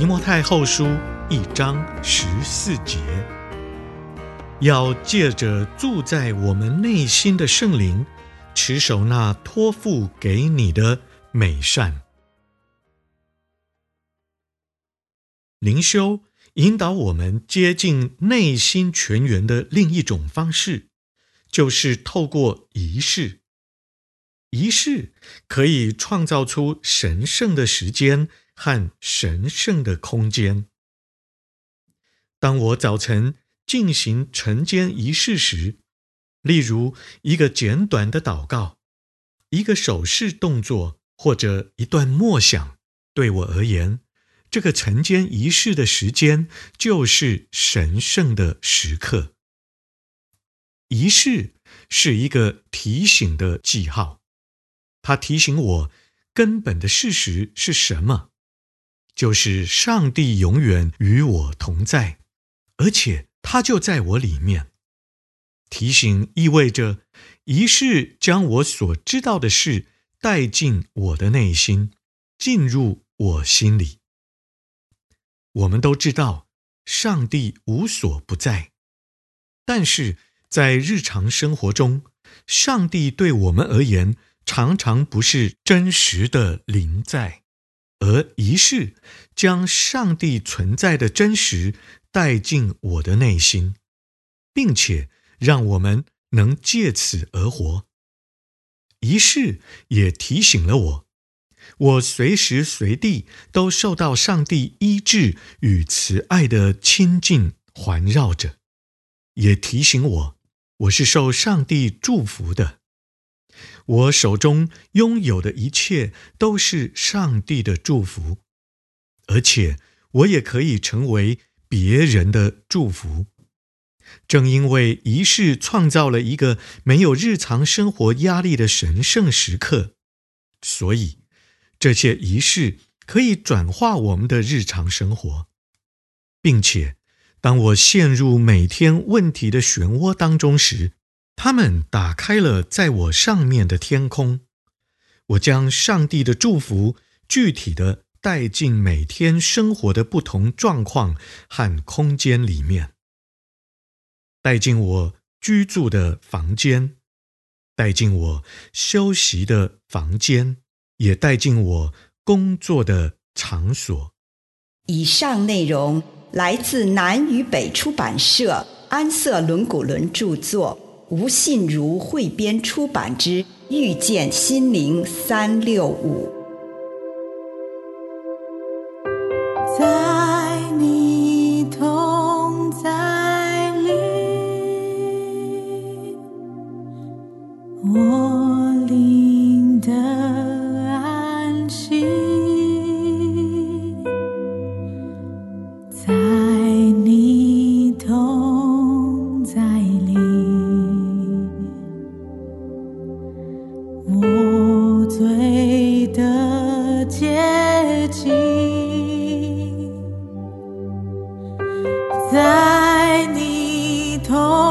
提摩太后书一章十四节，要借着住在我们内心的圣灵，持守那托付给你的美善。灵修引导我们接近内心泉源的另一种方式，就是透过仪式。仪式可以创造出神圣的时间。和神圣的空间。当我早晨进行晨间仪式时，例如一个简短的祷告、一个手势动作或者一段默想，对我而言，这个晨间仪式的时间就是神圣的时刻。仪式是一个提醒的记号，它提醒我根本的事实是什么。就是上帝永远与我同在，而且他就在我里面。提醒意味着仪式将我所知道的事带进我的内心，进入我心里。我们都知道上帝无所不在，但是在日常生活中，上帝对我们而言常常不是真实的临在。而仪式将上帝存在的真实带进我的内心，并且让我们能借此而活。仪式也提醒了我，我随时随地都受到上帝医治与慈爱的亲近环绕着，也提醒我，我是受上帝祝福的。我手中拥有的一切都是上帝的祝福，而且我也可以成为别人的祝福。正因为仪式创造了一个没有日常生活压力的神圣时刻，所以这些仪式可以转化我们的日常生活，并且当我陷入每天问题的漩涡当中时，他们打开了在我上面的天空，我将上帝的祝福具体的带进每天生活的不同状况和空间里面，带进我居住的房间，带进我休息的房间，也带进我工作的场所。以上内容来自南与北出版社安瑟伦古伦著作。吴信如汇编出版之《遇见心灵三六五》。在你同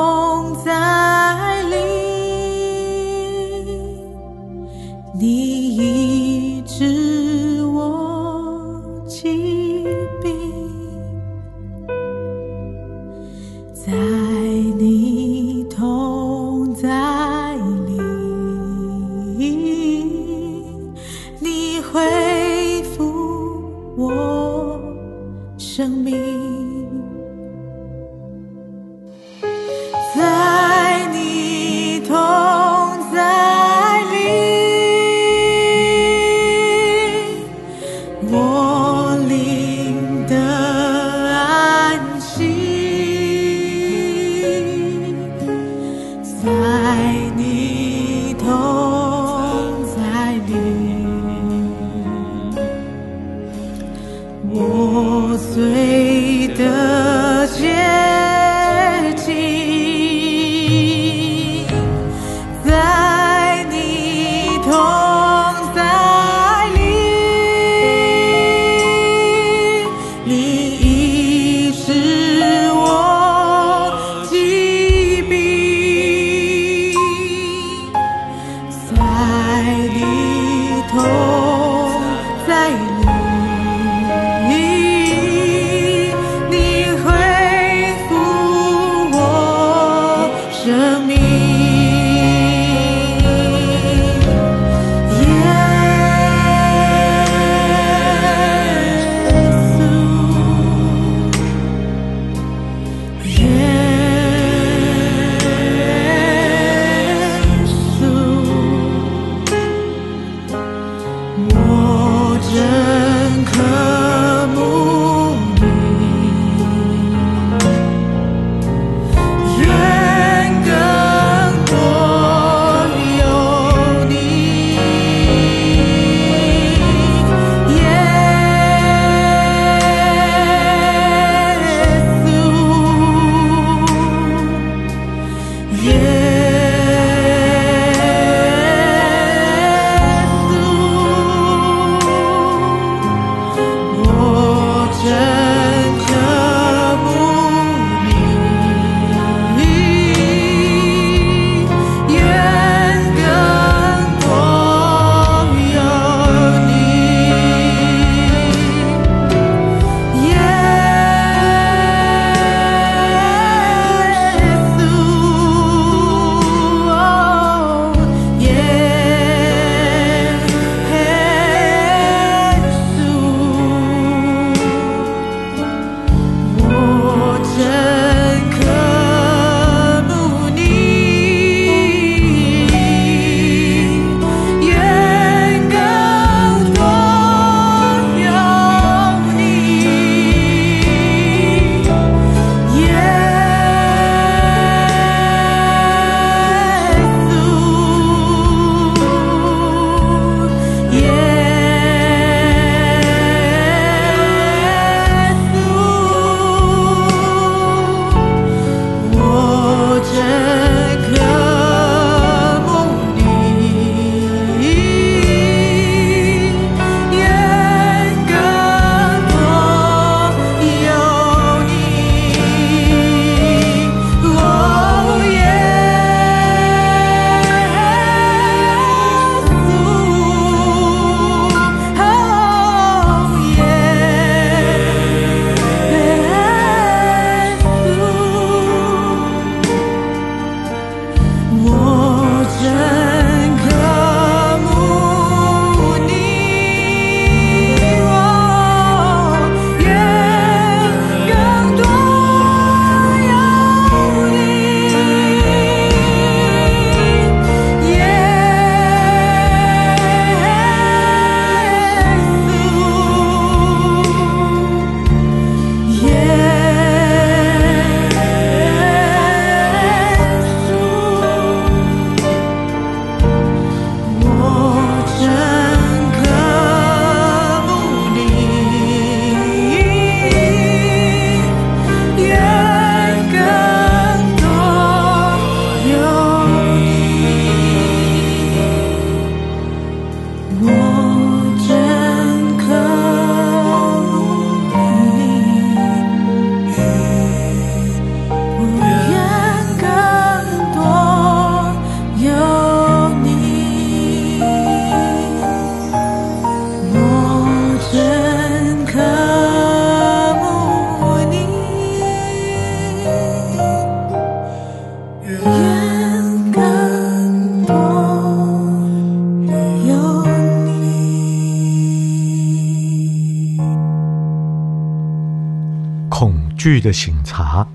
剧的醒茶，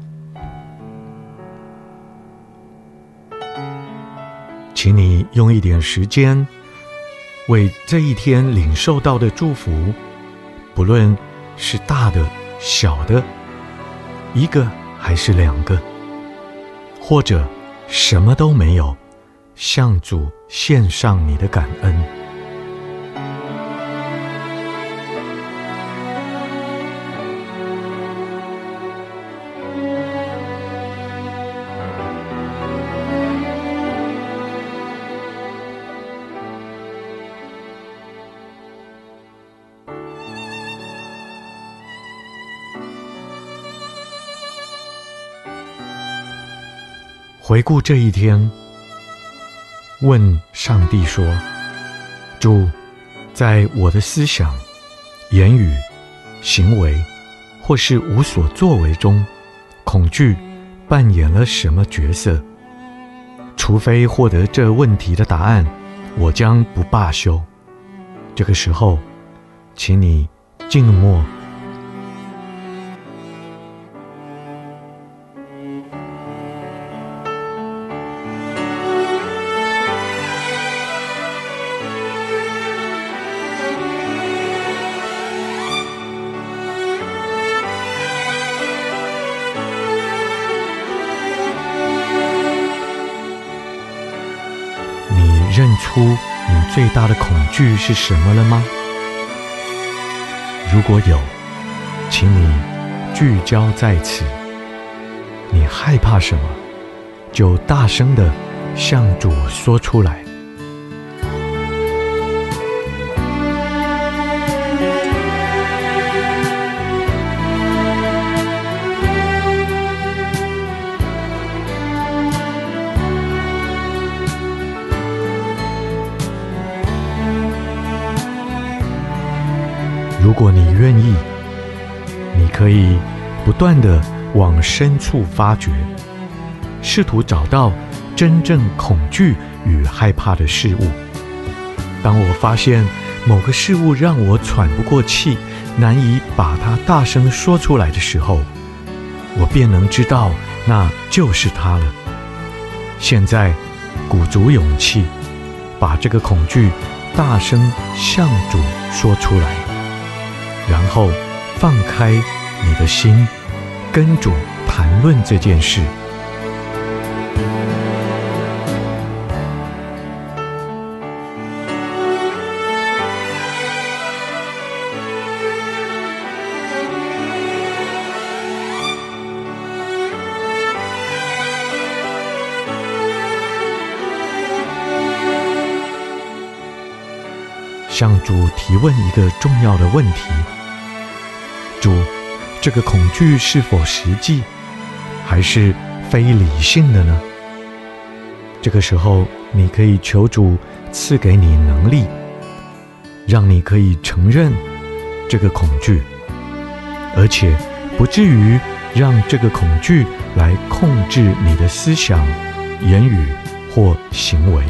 请你用一点时间，为这一天领受到的祝福，不论是大的、小的，一个还是两个，或者什么都没有，向主献上你的感恩。回顾这一天，问上帝说：“主，在我的思想、言语、行为，或是无所作为中，恐惧扮演了什么角色？除非获得这问题的答案，我将不罢休。这个时候，请你静默。出你最大的恐惧是什么了吗？如果有，请你聚焦在此。你害怕什么，就大声的向主说出来。愿意，你可以不断的往深处发掘，试图找到真正恐惧与害怕的事物。当我发现某个事物让我喘不过气，难以把它大声说出来的时候，我便能知道那就是它了。现在，鼓足勇气，把这个恐惧大声向主说出来。然后放开你的心，跟主谈论这件事。向主提问一个重要的问题：主，这个恐惧是否实际，还是非理性的呢？这个时候，你可以求主赐给你能力，让你可以承认这个恐惧，而且不至于让这个恐惧来控制你的思想、言语或行为。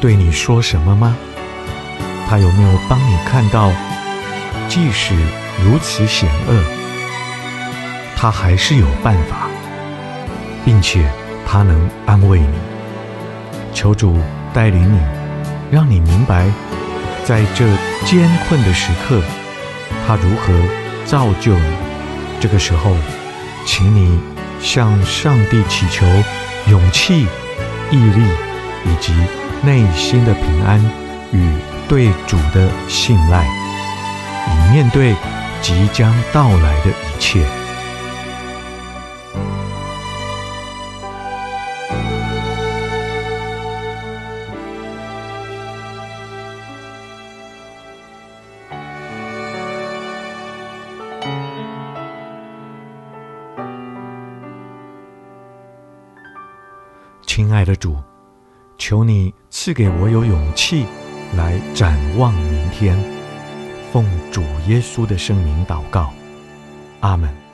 对你说什么吗？他有没有帮你看到，即使如此险恶，他还是有办法，并且他能安慰你。求主带领你，让你明白，在这艰困的时刻，他如何造就你。这个时候，请你向上帝祈求勇气、毅力。以及内心的平安与对主的信赖，以面对即将到来的一切。亲爱的主。求你赐给我有勇气来展望明天，奉主耶稣的圣名祷告，阿门。